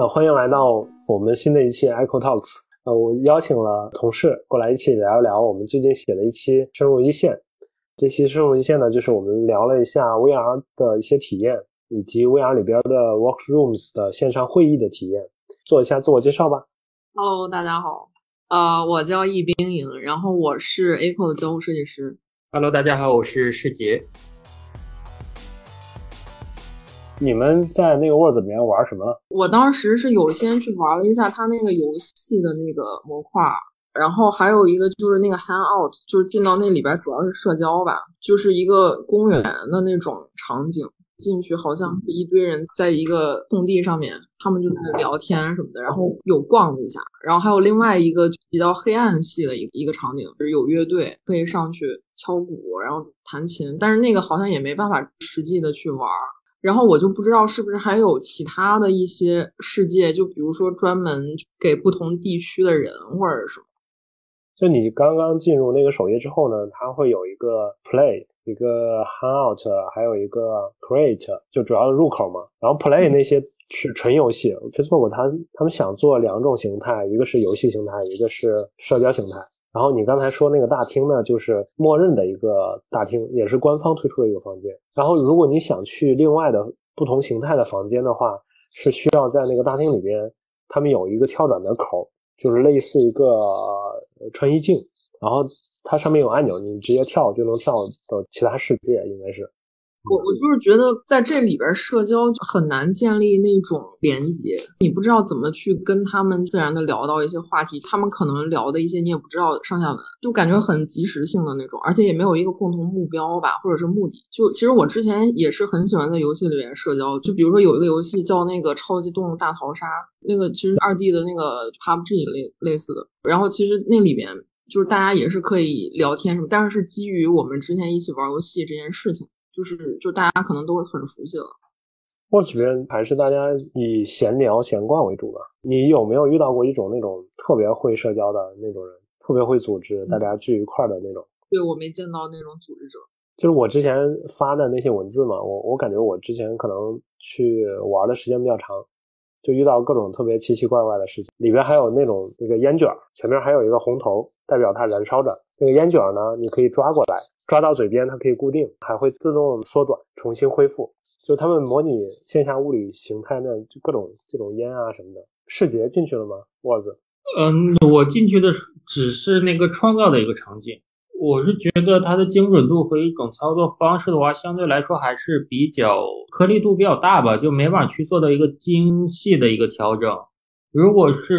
那欢迎来到我们新的一期 Echo Talks。呃，我邀请了同事过来一起聊一聊我们最近写的一期深入一线。这期深入一线呢，就是我们聊了一下 VR 的一些体验，以及 VR 里边的 Workrooms 的线上会议的体验。做一下自我介绍吧。Hello，大家好，呃，我叫易冰莹，然后我是 Echo 的交互设计师。Hello，大家好，我是世杰。你们在那个 Word 里面玩什么？我当时是有先去玩了一下他那个游戏的那个模块，然后还有一个就是那个 Hangout，就是进到那里边主要是社交吧，就是一个公园的那种场景，进去好像是一堆人在一个空地上面，他们就在聊天什么的，然后有逛了一下，然后还有另外一个比较黑暗系的一一个场景，就是有乐队可以上去敲鼓，然后弹琴，但是那个好像也没办法实际的去玩。然后我就不知道是不是还有其他的一些世界，就比如说专门给不同地区的人或者什么。就你刚刚进入那个首页之后呢，它会有一个 Play，一个 Hangout，还有一个 Create，就主要的入口嘛。然后 Play 那些是纯游戏，Facebook 它他们想做两种形态，一个是游戏形态，一个是社交形态。然后你刚才说那个大厅呢，就是默认的一个大厅，也是官方推出的一个房间。然后如果你想去另外的不同形态的房间的话，是需要在那个大厅里边，他们有一个跳转的口，就是类似一个穿衣镜，然后它上面有按钮，你直接跳就能跳到其他世界，应该是。我我就是觉得在这里边社交很难建立那种连接，你不知道怎么去跟他们自然的聊到一些话题，他们可能聊的一些你也不知道上下文，就感觉很即时性的那种，而且也没有一个共同目标吧，或者是目的。就其实我之前也是很喜欢在游戏里面社交，就比如说有一个游戏叫那个超级动物大逃杀，那个其实二 D 的那个 PUBG 类类似的，然后其实那里边就是大家也是可以聊天什么，但是是基于我们之前一起玩游戏这件事情。就是，就大家可能都会很熟悉了。或许边还是大家以闲聊闲逛为主吧。你有没有遇到过一种那种特别会社交的那种人，特别会组织大家聚一块的那种？对我没见到那种组织者。就是我之前发的那些文字嘛，我我感觉我之前可能去玩的时间比较长，就遇到各种特别奇奇怪怪的事情。里边还有那种那个烟卷，前面还有一个红头，代表它燃烧着。那个烟卷呢，你可以抓过来。抓到嘴边，它可以固定，还会自动缩短，重新恢复。就他们模拟线下物理形态，那就各种这种烟啊什么的。世杰进去了吗？沃子？嗯，我进去的只是那个创造的一个场景。我是觉得它的精准度和一种操作方式的话，相对来说还是比较颗粒度比较大吧，就没法去做到一个精细的一个调整。如果是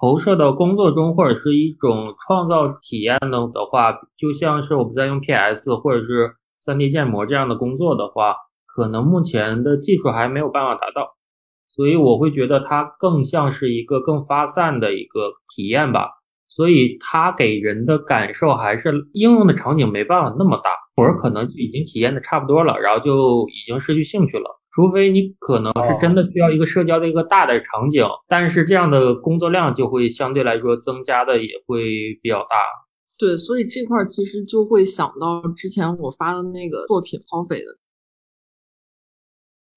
投射到工作中，或者是一种创造体验的的话，就像是我们在用 PS 或者是 3D 建模这样的工作的话，可能目前的技术还没有办法达到，所以我会觉得它更像是一个更发散的一个体验吧。所以它给人的感受还是应用的场景没办法那么大，或者可能已经体验的差不多了，然后就已经失去兴趣了。除非你可能是真的需要一个社交的一个大的场景，但是这样的工作量就会相对来说增加的也会比较大。对，所以这块其实就会想到之前我发的那个作品《匪的，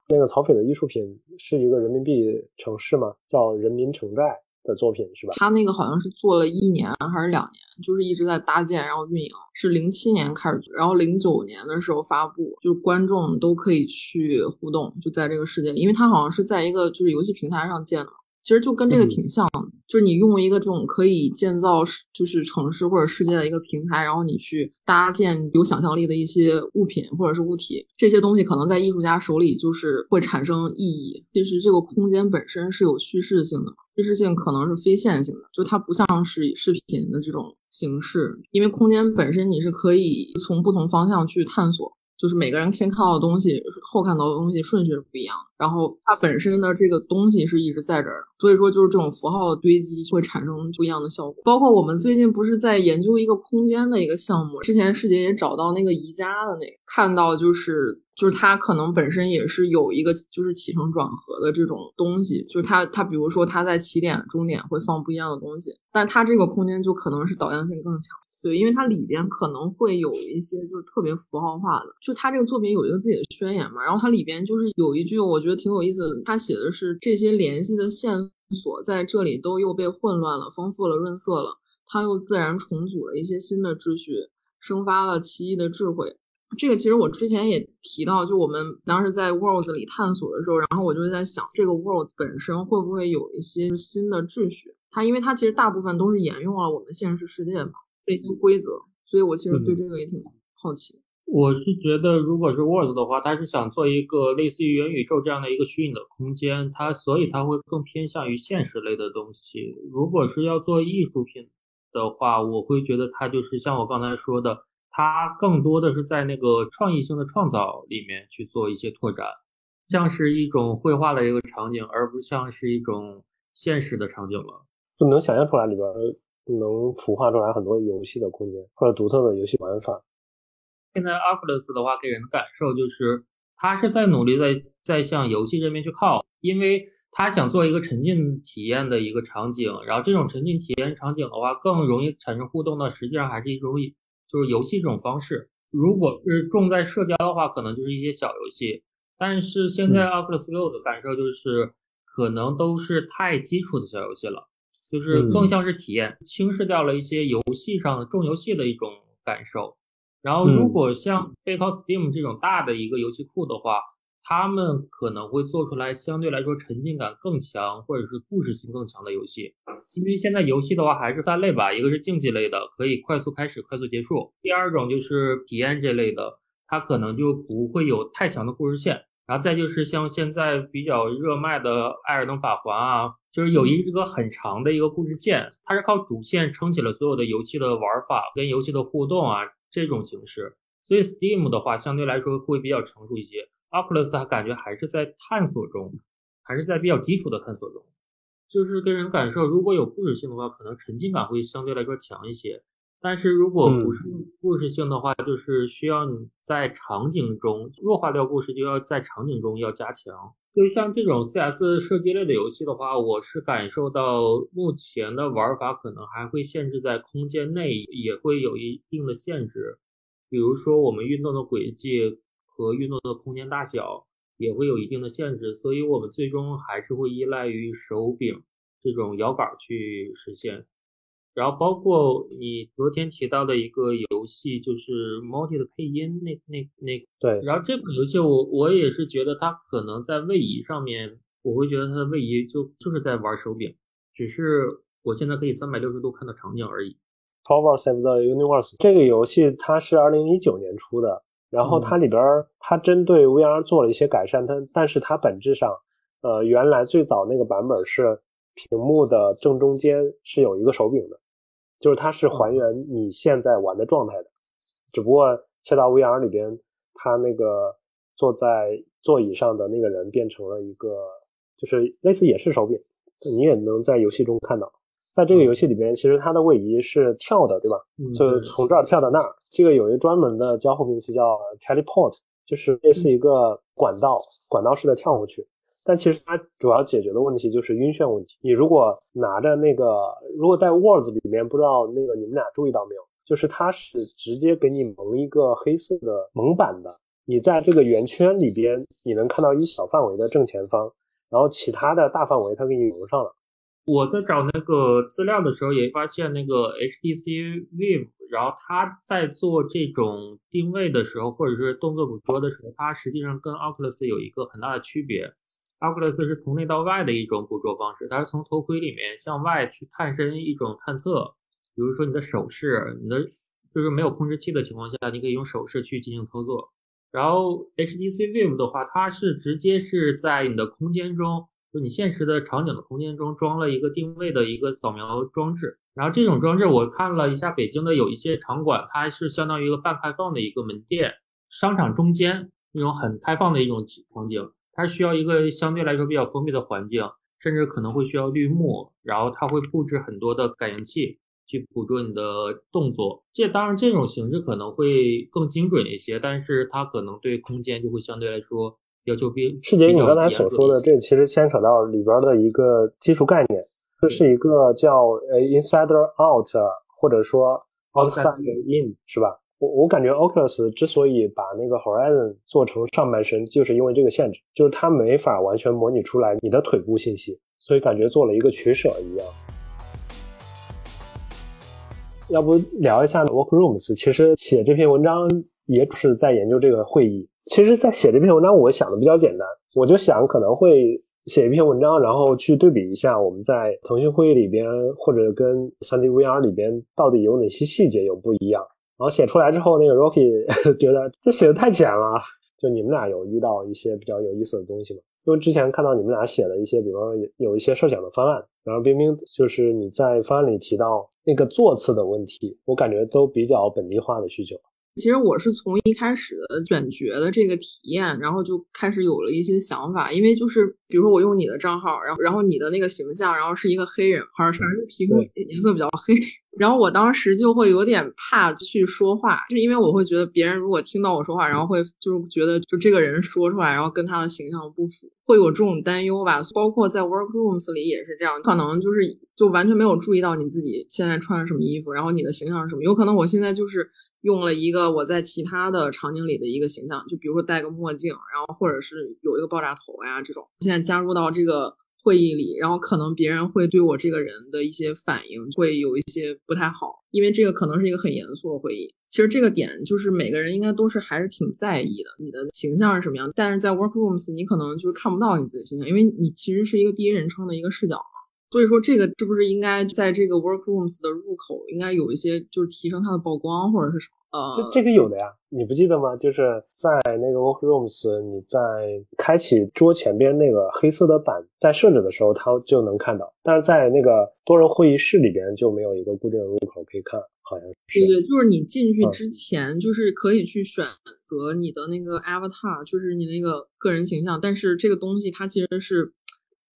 那个曹斐的艺术品是一个人民币城市嘛？叫人民城寨。的作品是吧？他那个好像是做了一年还是两年，就是一直在搭建，然后运营。是零七年开始，然后零九年的时候发布，就是观众都可以去互动，就在这个世界里，因为它好像是在一个就是游戏平台上建的。其实就跟这个挺像的，就是你用一个这种可以建造就是城市或者世界的一个平台，然后你去搭建有想象力的一些物品或者是物体，这些东西可能在艺术家手里就是会产生意义。其实这个空间本身是有叙事性的，叙事性可能是非线性的，就它不像是以视频的这种形式，因为空间本身你是可以从不同方向去探索。就是每个人先看到的东西，后看到的东西顺序是不一样，然后它本身的这个东西是一直在这儿，所以说就是这种符号的堆积会产生不一样的效果。包括我们最近不是在研究一个空间的一个项目，之前世杰也找到那个宜家的那个，看到就是就是它可能本身也是有一个就是起承转合的这种东西，就是它它比如说它在起点终点会放不一样的东西，但它这个空间就可能是导向性更强。对，因为它里边可能会有一些就是特别符号化的，就它这个作品有一个自己的宣言嘛，然后它里边就是有一句我觉得挺有意思的，它写的是这些联系的线索在这里都又被混乱了、丰富了、润色了，它又自然重组了一些新的秩序，生发了奇异的智慧。这个其实我之前也提到，就我们当时在 Worlds 里探索的时候，然后我就在想，这个 World 本身会不会有一些新的秩序？它因为它其实大部分都是沿用了我们现实世界嘛。这些规则，所以我其实对这个也挺好奇。我是觉得，如果是 World 的话，它是想做一个类似于元宇宙这样的一个虚拟的空间，它所以它会更偏向于现实类的东西。如果是要做艺术品的话，我会觉得它就是像我刚才说的，它更多的是在那个创意性的创造里面去做一些拓展，像是一种绘画的一个场景，而不像是一种现实的场景了。就能想象出来里边。能孵化出来很多游戏的空间或者独特的游戏玩法。现在 Oculus 的话给人的感受就是，他是在努力在在向游戏这边去靠，因为他想做一个沉浸体验的一个场景，然后这种沉浸体验场景的话更容易产生互动的，实际上还是一种就是游戏这种方式。如果是重在社交的话，可能就是一些小游戏。但是现在 Oculus 给我的感受就是，可能都是太基础的小游戏了。就是更像是体验，轻视掉了一些游戏上重游戏的一种感受。然后，如果像背靠 Steam 这种大的一个游戏库的话，他们可能会做出来相对来说沉浸感更强，或者是故事性更强的游戏。因为现在游戏的话还是三类吧，一个是竞技类的，可以快速开始、快速结束；第二种就是体验这类的，它可能就不会有太强的故事线。然后再就是像现在比较热卖的《艾尔登法环》啊，就是有一个很长的一个故事线，它是靠主线撑起了所有的游戏的玩法跟游戏的互动啊这种形式。所以 Steam 的话相对来说会比较成熟一些，Oculus 还感觉还是在探索中，还是在比较基础的探索中。就是给人感受，如果有故事性的话，可能沉浸感会相对来说强一些。但是如果不是故事性的话，就是需要你在场景中弱化掉故事，就要在场景中要加强。就像这种 CS 射击类的游戏的话，我是感受到目前的玩法可能还会限制在空间内，也会有一定的限制。比如说我们运动的轨迹和运动的空间大小也会有一定的限制，所以我们最终还是会依赖于手柄这种摇杆去实现。然后包括你昨天提到的一个游戏，就是 Multi 的配音，那那那对。然后这款游戏我我也是觉得它可能在位移上面，我会觉得它的位移就就是在玩手柄，只是我现在可以三百六十度看到场景而已。Power Save the Universe 这个游戏它是二零一九年出的，然后它里边它针对 VR 做了一些改善，它但是它本质上，呃，原来最早那个版本是屏幕的正中间是有一个手柄的。就是它是还原你现在玩的状态的，只不过切到 VR 里边，它那个坐在座椅上的那个人变成了一个，就是类似也是手柄，你也能在游戏中看到。在这个游戏里边，其实它的位移是跳的，对吧？就从这儿跳到那儿。这个有一个专门的交互名词叫 teleport，就是类似一个管道，管道式的跳过去。但其实它主要解决的问题就是晕眩问题。你如果拿着那个，如果在 Words 里面，不知道那个你们俩注意到没有，就是它是直接给你蒙一个黑色的蒙版的。你在这个圆圈里边，你能看到一小范围的正前方，然后其他的大范围它给你蒙上了。我在找那个资料的时候也发现，那个 HTC Vive，然后它在做这种定位的时候，或者是动作捕捉的时候，它实际上跟 Oculus 有一个很大的区别。Oculus 是从内到外的一种捕捉方式，它是从头盔里面向外去探身一种探测。比如说你的手势，你的就是没有控制器的情况下，你可以用手势去进行操作。然后 HTC Vive 的话，它是直接是在你的空间中，就你现实的场景的空间中装了一个定位的一个扫描装置。然后这种装置我看了一下，北京的有一些场馆，它是相当于一个半开放的一个门店，商场中间那种很开放的一种场景。它需要一个相对来说比较封闭的环境，甚至可能会需要绿幕，然后它会布置很多的感应器去捕捉你的动作。这当然这种形式可能会更精准一些，但是它可能对空间就会相对来说要求比世杰，你刚才所说的这其实牵扯到里边的一个基础概念，这是一个叫呃 insider out，或者说 outside in 是吧？我感觉 Oculus 之所以把那个 Horizon 做成上半身，就是因为这个限制，就是它没法完全模拟出来你的腿部信息，所以感觉做了一个取舍一样。要不聊一下 Workrooms？其实写这篇文章也只是在研究这个会议。其实，在写这篇文章，我想的比较简单，我就想可能会写一篇文章，然后去对比一下我们在腾讯会议里边或者跟 3D VR 里边到底有哪些细节有不一样。然后写出来之后，那个 Rocky 觉得这写的太浅了。就你们俩有遇到一些比较有意思的东西吗？因为之前看到你们俩写了一些，比方说有有一些设想的方案，然后冰冰就是你在方案里提到那个座次的问题，我感觉都比较本地化的需求。其实我是从一开始的选角的这个体验，然后就开始有了一些想法。因为就是比如说我用你的账号，然后然后你的那个形象，然后是一个黑人，还是皮肤颜色比较黑，然后我当时就会有点怕去说话，就是因为我会觉得别人如果听到我说话，然后会就是觉得就这个人说出来，然后跟他的形象不符，会有这种担忧吧。包括在 Workrooms 里也是这样，可能就是就完全没有注意到你自己现在穿什么衣服，然后你的形象是什么，有可能我现在就是。用了一个我在其他的场景里的一个形象，就比如说戴个墨镜，然后或者是有一个爆炸头呀这种。现在加入到这个会议里，然后可能别人会对我这个人的一些反应会有一些不太好，因为这个可能是一个很严肃的会议。其实这个点就是每个人应该都是还是挺在意的，你的形象是什么样。但是在 Workrooms 你可能就是看不到你自己的形象，因为你其实是一个第一人称的一个视角嘛。所以说这个是不是应该在这个 Workrooms 的入口应该有一些就是提升它的曝光或者是什么？这这个有的呀，你不记得吗？就是在那个 Workrooms，你在开启桌前边那个黑色的板在设置的时候，它就能看到。但是在那个多人会议室里边就没有一个固定的入口可以看，好像是。对对，就是你进去之前，就是可以去选择你的那个 Avatar，就是你那个个人形象。但是这个东西它其实是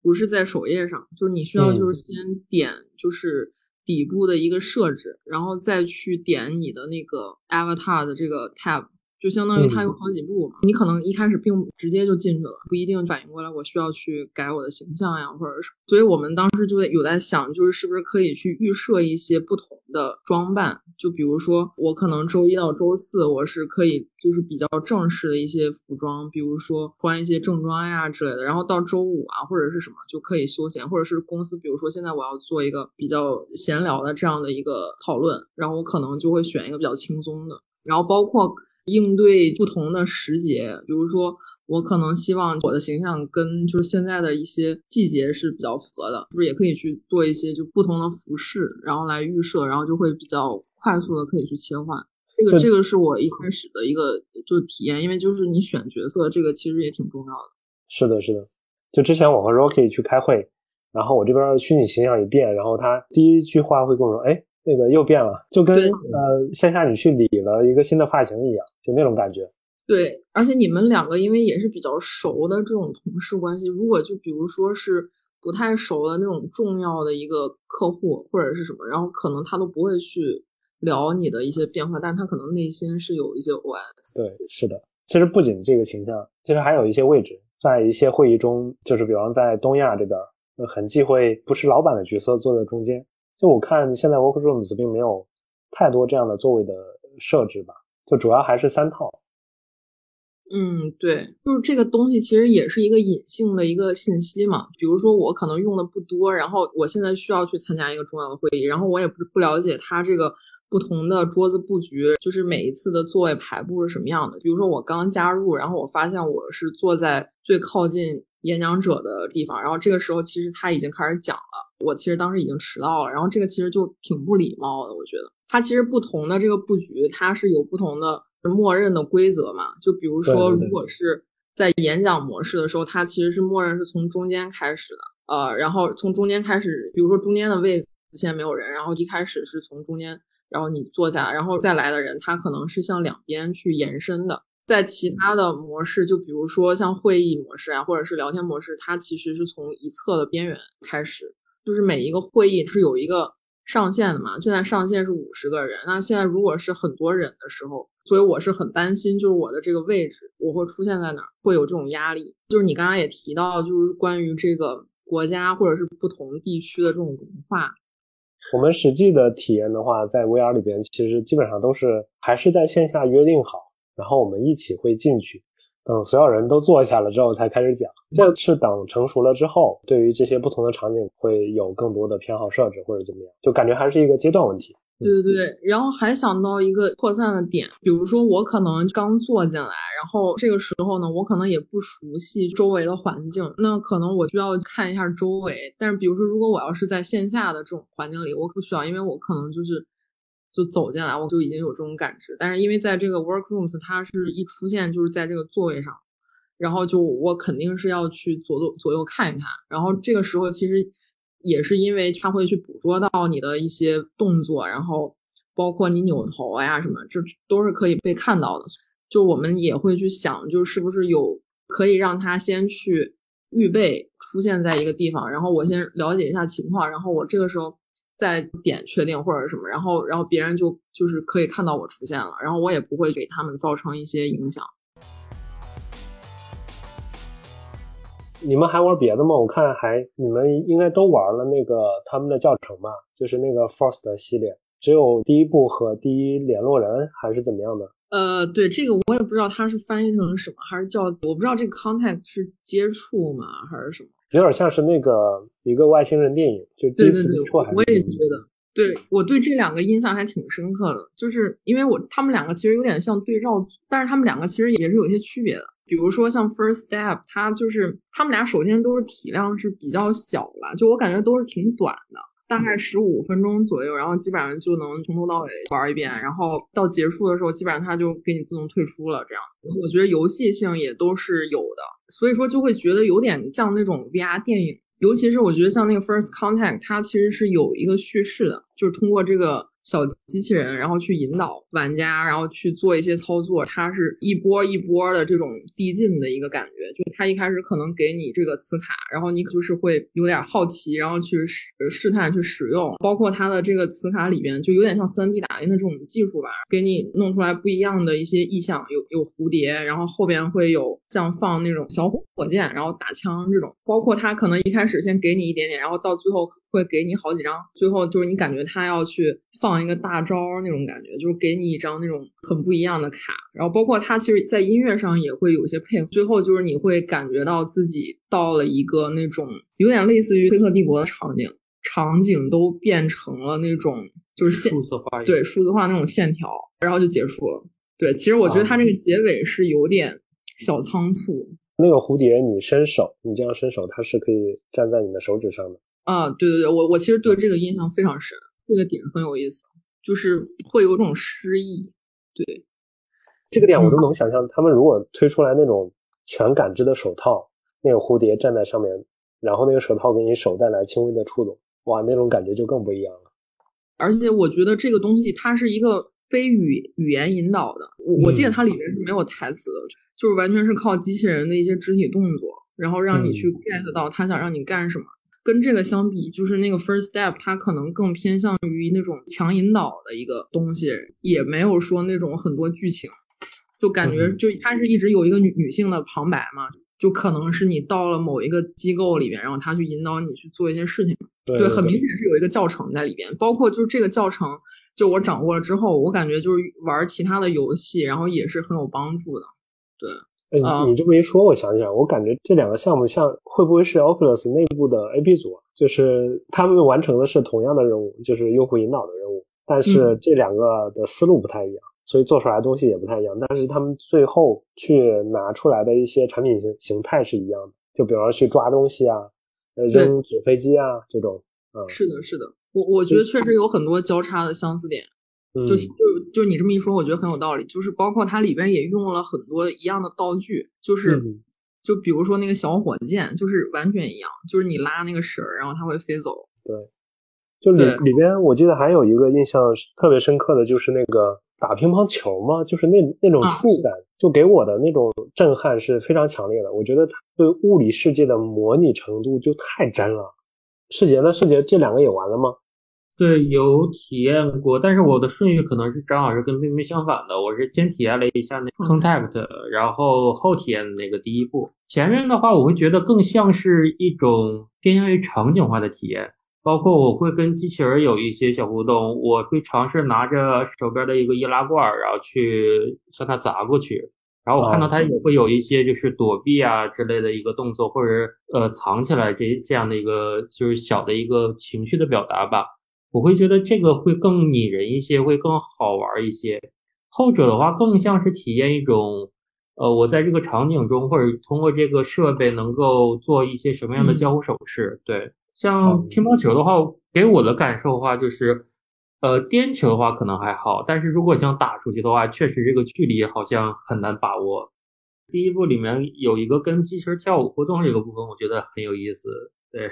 不是在首页上？就是你需要就是先点就是。底部的一个设置，然后再去点你的那个 avatar 的这个 tab，就相当于它有好几步嘛。你可能一开始并直接就进去了，不一定反应过来我需要去改我的形象呀，或者是。所以我们当时就有在想，就是是不是可以去预设一些不同。的装扮，就比如说我可能周一到周四我是可以就是比较正式的一些服装，比如说穿一些正装呀之类的，然后到周五啊或者是什么就可以休闲，或者是公司比如说现在我要做一个比较闲聊的这样的一个讨论，然后我可能就会选一个比较轻松的，然后包括应对不同的时节，比如说。我可能希望我的形象跟就是现在的一些季节是比较符合的，是不是也可以去做一些就不同的服饰，然后来预设，然后就会比较快速的可以去切换。这个这个是我一开始的一个就体验，因为就是你选角色这个其实也挺重要的。是的，是的。就之前我和 Rocky 去开会，然后我这边虚拟形象一变，然后他第一句话会跟我说：“哎，那个又变了，就跟呃线下你去理了一个新的发型一样，就那种感觉。”对，而且你们两个因为也是比较熟的这种同事关系，如果就比如说是不太熟的那种重要的一个客户或者是什么，然后可能他都不会去聊你的一些变化，但他可能内心是有一些 OS。对，是的。其实不仅这个形象，其实还有一些位置，在一些会议中，就是比方在东亚这边，很忌讳不是老板的角色坐在中间。就我看现在 Workrooms 并没有太多这样的座位的设置吧，就主要还是三套。嗯，对，就是这个东西其实也是一个隐性的一个信息嘛。比如说我可能用的不多，然后我现在需要去参加一个重要的会议，然后我也不不了解它这个不同的桌子布局，就是每一次的座位排布是什么样的。比如说我刚加入，然后我发现我是坐在最靠近演讲者的地方，然后这个时候其实他已经开始讲了，我其实当时已经迟到了，然后这个其实就挺不礼貌的，我觉得。它其实不同的这个布局，它是有不同的。默认的规则嘛，就比如说，如果是在演讲模式的时候，它其实是默认是从中间开始的，呃，然后从中间开始，比如说中间的位置现在没有人，然后一开始是从中间，然后你坐下，然后再来的人，他可能是向两边去延伸的。在其他的模式，就比如说像会议模式啊，或者是聊天模式，它其实是从一侧的边缘开始，就是每一个会议是有一个上限的嘛。现在上限是五十个人，那现在如果是很多人的时候。所以我是很担心，就是我的这个位置我会出现在哪儿，会有这种压力。就是你刚刚也提到，就是关于这个国家或者是不同地区的这种文化，我们实际的体验的话，在 VR 里边，其实基本上都是还是在线下约定好，然后我们一起会进去，等所有人都坐下了之后才开始讲。这是等成熟了之后，对于这些不同的场景会有更多的偏好设置或者怎么样，就感觉还是一个阶段问题。对对对，然后还想到一个扩散的点，比如说我可能刚坐进来，然后这个时候呢，我可能也不熟悉周围的环境，那可能我就要看一下周围。但是比如说，如果我要是在线下的这种环境里，我不需要，因为我可能就是就走进来，我就已经有这种感知。但是因为在这个 workrooms，它是一出现就是在这个座位上，然后就我肯定是要去左左左右看一看，然后这个时候其实。也是因为他会去捕捉到你的一些动作，然后包括你扭头呀什么，这都是可以被看到的。就我们也会去想，就是不是有可以让他先去预备出现在一个地方，然后我先了解一下情况，然后我这个时候再点确定或者什么，然后然后别人就就是可以看到我出现了，然后我也不会给他们造成一些影响。你们还玩别的吗？我看还你们应该都玩了那个他们的教程吧，就是那个 First 系列，只有第一部和第一联络人还是怎么样的？呃，对，这个我也不知道它是翻译成什么，还是叫我不知道这个 contact 是接触吗，还是什么？有点像是那个一个外星人电影，就第一次接触。我也觉得，对我对这两个印象还挺深刻的，就是因为我他们两个其实有点像对照，但是他们两个其实也是有一些区别的。比如说像 First Step，它就是他们俩首先都是体量是比较小了，就我感觉都是挺短的，大概十五分钟左右，然后基本上就能从头到尾玩一遍，然后到结束的时候，基本上它就给你自动退出了。这样，我觉得游戏性也都是有的，所以说就会觉得有点像那种 VR 电影，尤其是我觉得像那个 First Contact，它其实是有一个叙事的，就是通过这个。小机器人，然后去引导玩家，然后去做一些操作。它是一波一波的这种递进的一个感觉，就是它一开始可能给你这个磁卡，然后你就是会有点好奇，然后去试试探去使用。包括它的这个磁卡里边，就有点像 3D 打印的这种技术吧，给你弄出来不一样的一些意象，有有蝴蝶，然后后边会有像放那种小火箭，然后打枪这种。包括它可能一开始先给你一点点，然后到最后会给你好几张，最后就是你感觉他要去放。一个大招那种感觉，就是给你一张那种很不一样的卡，然后包括他其实，在音乐上也会有些配合。最后就是你会感觉到自己到了一个那种有点类似于《黑客帝国》的场景，场景都变成了那种就是线数字化，对数字化那种线条，然后就结束了。对，其实我觉得他这个结尾是有点小仓促。那个蝴蝶，你伸手，你这样伸手，它是可以站在你的手指上的。啊，对对对，我我其实对这个印象非常深，这个点很有意思。就是会有种诗意，对这个点我都能想象，他们如果推出来那种全感知的手套，那个蝴蝶站在上面，然后那个手套给你手带来轻微的触动，哇，那种感觉就更不一样了。而且我觉得这个东西它是一个非语语言引导的，我我记得它里面是没有台词的，就是完全是靠机器人的一些肢体动作，然后让你去 get 到他想让你干什么。跟这个相比，就是那个 first step，它可能更偏向于那种强引导的一个东西，也没有说那种很多剧情，就感觉就它是一直有一个女女性的旁白嘛，就可能是你到了某一个机构里边，然后他去引导你去做一些事情，对，很明显是有一个教程在里边，包括就是这个教程，就我掌握了之后，我感觉就是玩其他的游戏，然后也是很有帮助的，对。哎，你这么一说，我想起来，我感觉这两个项目像会不会是 Oculus 内部的 AB 组？就是他们完成的是同样的任务，就是用户引导的任务，但是这两个的思路不太一样，所以做出来的东西也不太一样。但是他们最后去拿出来的一些产品形形态是一样的，就比方说去抓东西啊，呃，扔纸飞机啊这种。嗯，是的，是的，我我觉得确实有很多交叉的相似点。就就就你这么一说，我觉得很有道理。就是包括它里边也用了很多一样的道具，就是就比如说那个小火箭，就是完全一样，就是你拉那个绳儿，然后它会飞走。对，就里里边我记得还有一个印象特别深刻的就是那个打乒乓球嘛，就是那那种触感，就给我的那种震撼是非常强烈的。我觉得它对物理世界的模拟程度就太真了。世杰呢？世杰这两个也玩了吗？对，有体验过，但是我的顺序可能是正好是跟妹妹相反的。我是先体验了一下那 Contact，然后后体验那个第一步。前面的话，我会觉得更像是一种偏向于场景化的体验，包括我会跟机器人有一些小互动，我会尝试拿着手边的一个易拉罐，然后去向它砸过去。然后我看到它也会有一些就是躲避啊之类的一个动作，或者呃藏起来这这样的一个就是小的一个情绪的表达吧。我会觉得这个会更拟人一些，会更好玩一些。后者的话更像是体验一种，呃，我在这个场景中或者通过这个设备能够做一些什么样的交互手势。对，像乒乓球的话，给我的感受的话就是。呃，颠球的话可能还好，但是如果想打出去的话，确实这个距离好像很难把握。第一部里面有一个跟机器人跳舞互动这个部分，我觉得很有意思。对，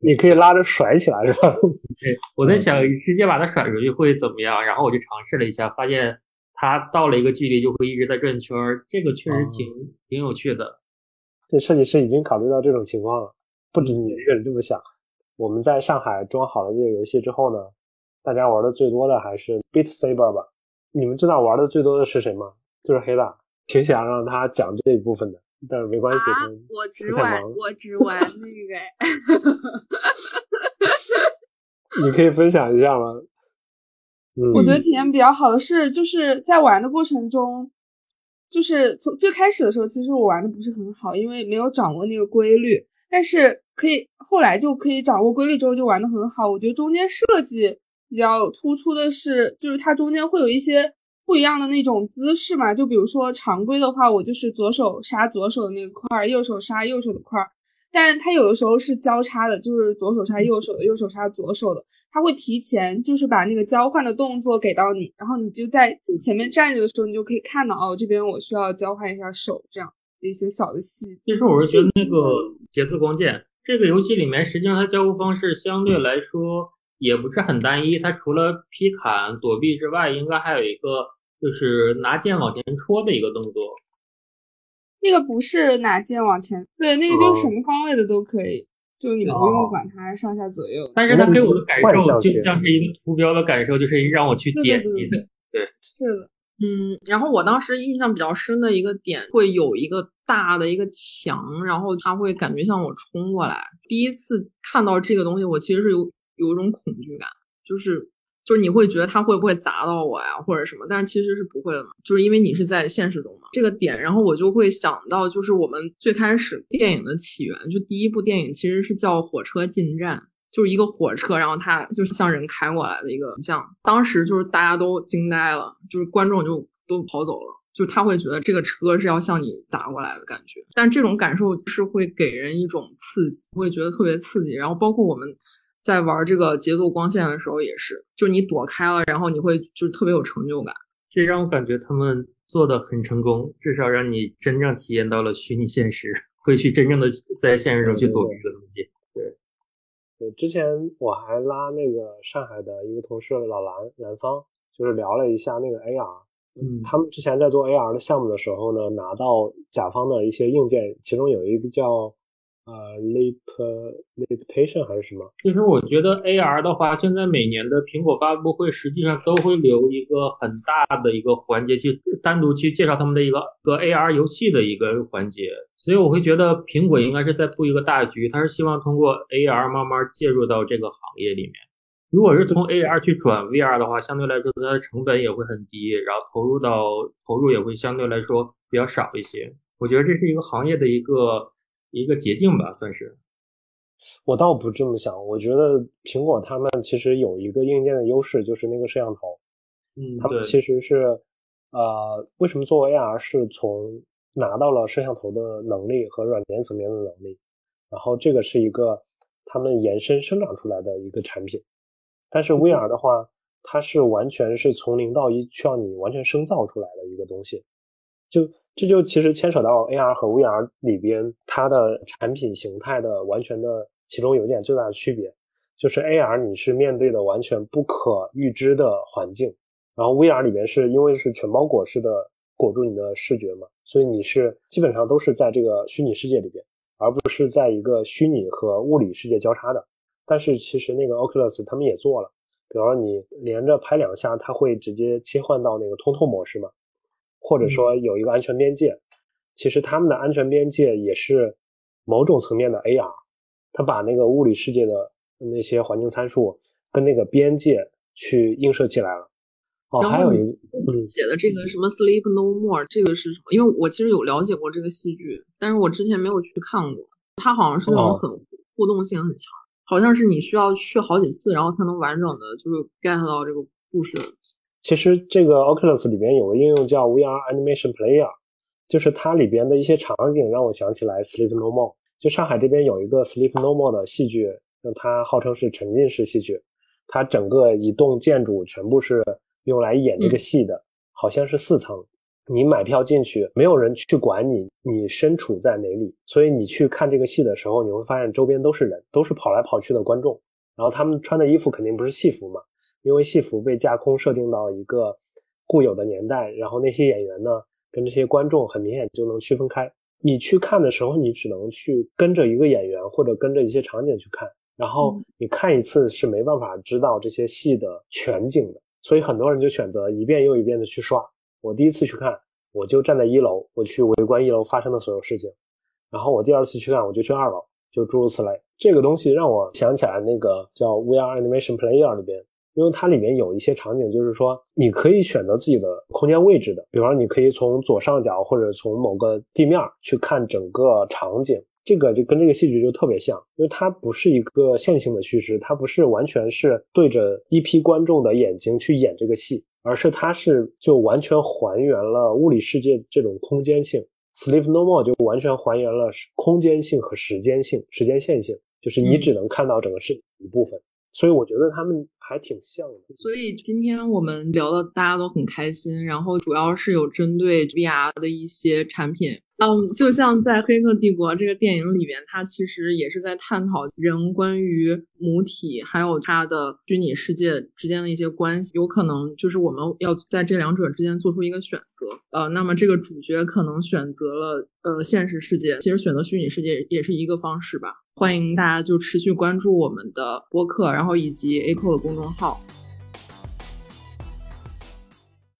你可以拉着甩起来，是吧？对，我在想直接把它甩出去会怎么样，然后我就尝试了一下，发现它到了一个距离就会一直在转圈儿，这个确实挺挺有趣的。这设计师已经考虑到这种情况了，不止你一个人这么想。我们在上海装好了这个游戏之后呢？大家玩的最多的还是 Beat Saber 吧？你们知道玩的最多的是谁吗？就是黑大，挺想让他讲这一部分的，但是没关系。我只玩，我只玩那个。你可以分享一下吗？嗯，我觉得体验比较好的是，就是在玩的过程中，就是从最开始的时候，其实我玩的不是很好，因为没有掌握那个规律。但是可以后来就可以掌握规律之后，就玩的很好。我觉得中间设计。比较突出的是，就是它中间会有一些不一样的那种姿势嘛。就比如说常规的话，我就是左手杀左手的那个块儿，右手杀右手的块儿。但是它有的时候是交叉的，就是左手杀右手的，右手杀左手的。它会提前就是把那个交换的动作给到你，然后你就在前面站着的时候，你就可以看到哦，这边我需要交换一下手，这样一些小的细节。其实我是觉得那个节奏光剑这个游戏里面，实际上它交互方式相对来说。也不是很单一，它除了劈砍躲避之外，应该还有一个就是拿剑往前戳的一个动作。那个不是拿剑往前，对，那个就是什么方位的都可以，就你不用管它上下左右。但是它给我的感受就像是一个图标的感受，就是让我去点击的。对，是的，嗯。然后我当时印象比较深的一个点，会有一个大的一个墙，然后它会感觉向我冲过来。第一次看到这个东西，我其实是有。有一种恐惧感，就是就是你会觉得它会不会砸到我呀，或者什么？但是其实是不会的嘛，就是因为你是在现实中嘛。这个点，然后我就会想到，就是我们最开始电影的起源，就第一部电影其实是叫《火车进站》，就是一个火车，然后它就是向人开过来的一个像。当时就是大家都惊呆了，就是观众就都跑走了，就是他会觉得这个车是要向你砸过来的感觉。但这种感受是会给人一种刺激，会觉得特别刺激。然后包括我们。在玩这个节奏光线的时候，也是，就你躲开了，然后你会就是特别有成就感。这让我感觉他们做的很成功，至少让你真正体验到了虚拟现实，会去真正的在现实中去躲避的东西。对，对，之前我还拉那个上海的一个同事老蓝南方，就是聊了一下那个 AR。嗯，他们之前在做 AR 的项目的时候呢，拿到甲方的一些硬件，其中有一个叫。呃，lip lipitation 还是什么？其实我觉得 AR 的话，现在每年的苹果发布会实际上都会留一个很大的一个环节，去单独去介绍他们的一个个 AR 游戏的一个环节。所以我会觉得苹果应该是在布一个大局，它是希望通过 AR 慢慢介入到这个行业里面。如果是从 AR 去转 VR 的话，相对来说它的成本也会很低，然后投入到投入也会相对来说比较少一些。我觉得这是一个行业的一个。一个捷径吧，算是。我倒不这么想，我觉得苹果他们其实有一个硬件的优势，就是那个摄像头。嗯，他们其实是，呃，为什么做 AR 是从拿到了摄像头的能力和软件层面的能力，然后这个是一个他们延伸生长出来的一个产品。但是 VR 的话，它是完全是从零到一，需要你完全生造出来的一个东西，就。这就其实牵扯到 AR 和 VR 里边它的产品形态的完全的其中有一点最大的区别，就是 AR 你是面对的完全不可预知的环境，然后 VR 里边是因为是全包裹式的裹住你的视觉嘛，所以你是基本上都是在这个虚拟世界里边，而不是在一个虚拟和物理世界交叉的。但是其实那个 Oculus 他们也做了，比如说你连着拍两下，它会直接切换到那个通透模式嘛。或者说有一个安全边界，其实他们的安全边界也是某种层面的 AR，它把那个物理世界的那些环境参数跟那个边界去映射起来了。哦，还有一个写的这个什么 Sleep No More，这个是什么？因为我其实有了解过这个戏剧，但是我之前没有去看过。它好像是那种很互动性很强，好像是你需要去好几次，然后才能完整的就是 get 到这个故事。其实这个 Oculus 里边有个应用叫 VR Animation Player，就是它里边的一些场景让我想起来 Sleep No More。就上海这边有一个 Sleep No More 的戏剧，那它号称是沉浸式戏剧，它整个一栋建筑全部是。用来演这个戏的，好像是四层。你买票进去，没有人去管你，你身处在哪里。所以你去看这个戏的时候，你会发现周边都是人，都是跑来跑去的观众。然后他们穿的衣服肯定不是戏服嘛，因为戏服被架空设定到一个固有的年代。然后那些演员呢，跟这些观众很明显就能区分开。你去看的时候，你只能去跟着一个演员或者跟着一些场景去看。然后你看一次是没办法知道这些戏的全景的。所以很多人就选择一遍又一遍的去刷。我第一次去看，我就站在一楼，我去围观一楼发生的所有事情。然后我第二次去看，我就去二楼，就诸如此类。这个东西让我想起来那个叫 VR Animation Player 里边，因为它里面有一些场景，就是说你可以选择自己的空间位置的，比方你可以从左上角或者从某个地面去看整个场景。这个就跟这个戏剧就特别像，因为它不是一个线性的叙事，它不是完全是对着一批观众的眼睛去演这个戏，而是它是就完全还原了物理世界这种空间性。Sleep No More 就完全还原了空间性和时间性、时间线性，就是你只能看到整个事一部分。所以我觉得他们还挺像的。所以今天我们聊的大家都很开心，然后主要是有针对 VR 的一些产品。嗯，就像在《黑客帝国》这个电影里边，它其实也是在探讨人关于母体还有它的虚拟世界之间的一些关系。有可能就是我们要在这两者之间做出一个选择。呃，那么这个主角可能选择了呃现实世界，其实选择虚拟世界也是一个方式吧。欢迎大家就持续关注我们的播客，然后以及 A o 的公众号。